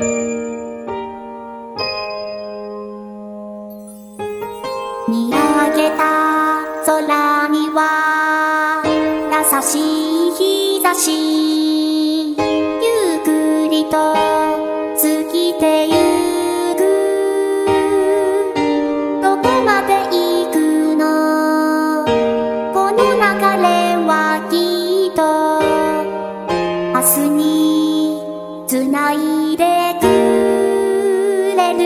見上げた空には優しい日差しゆっくりと過ぎてゆくどこまで行くの？この流れはきっと。明日につないでくれる。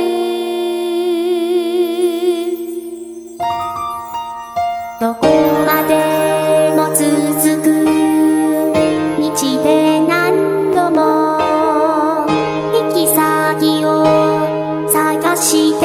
どこまでも続く。道で何度も行き先を探して。